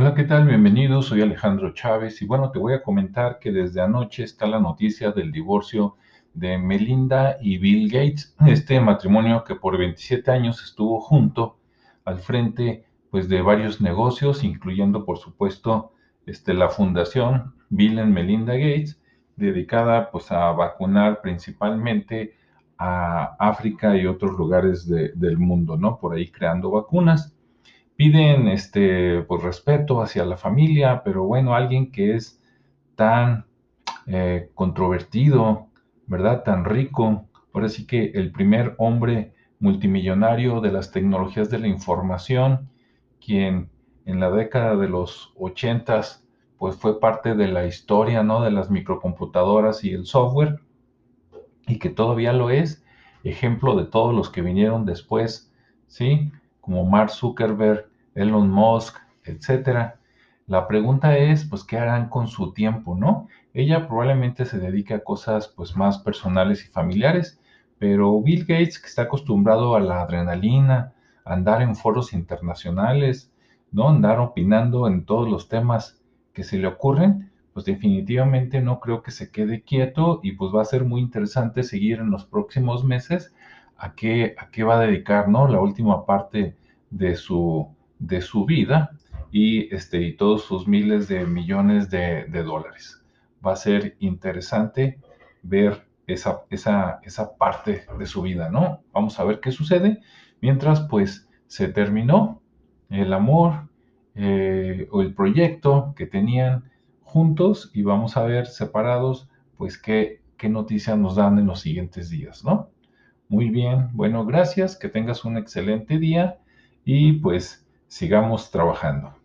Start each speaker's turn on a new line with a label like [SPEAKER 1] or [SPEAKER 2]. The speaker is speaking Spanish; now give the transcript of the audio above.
[SPEAKER 1] Hola, ¿qué tal? Bienvenido, soy Alejandro Chávez y bueno, te voy a comentar que desde anoche está la noticia del divorcio de Melinda y Bill Gates, este matrimonio que por 27 años estuvo junto al frente pues de varios negocios, incluyendo por supuesto este, la fundación Bill and Melinda Gates, dedicada pues a vacunar principalmente a África y otros lugares del mundo, ¿no? Por ahí creando vacunas piden este pues respeto hacia la familia, pero bueno, alguien que es tan eh, controvertido, ¿verdad? Tan rico. Ahora sí que el primer hombre multimillonario de las tecnologías de la información, quien en la década de los ochentas pues fue parte de la historia, ¿no? De las microcomputadoras y el software, y que todavía lo es, ejemplo de todos los que vinieron después, ¿sí? Como Mark Zuckerberg, Elon Musk, etcétera. La pregunta es, pues, ¿qué harán con su tiempo, no? Ella probablemente se dedique a cosas, pues, más personales y familiares, pero Bill Gates, que está acostumbrado a la adrenalina, a andar en foros internacionales, ¿no? Andar opinando en todos los temas que se le ocurren, pues definitivamente no creo que se quede quieto y pues va a ser muy interesante seguir en los próximos meses a qué, a qué va a dedicar, ¿no? La última parte de su, de su vida y, este, y todos sus miles de millones de, dólares. Va a ser interesante ver esa, esa, esa, parte de su vida, ¿no? Vamos a ver qué sucede. Mientras, pues, se terminó el amor eh, o el proyecto que tenían juntos y vamos a ver separados, pues, qué, qué noticias nos dan en los siguientes días, ¿no? Muy bien, bueno, gracias, que tengas un excelente día y pues sigamos trabajando.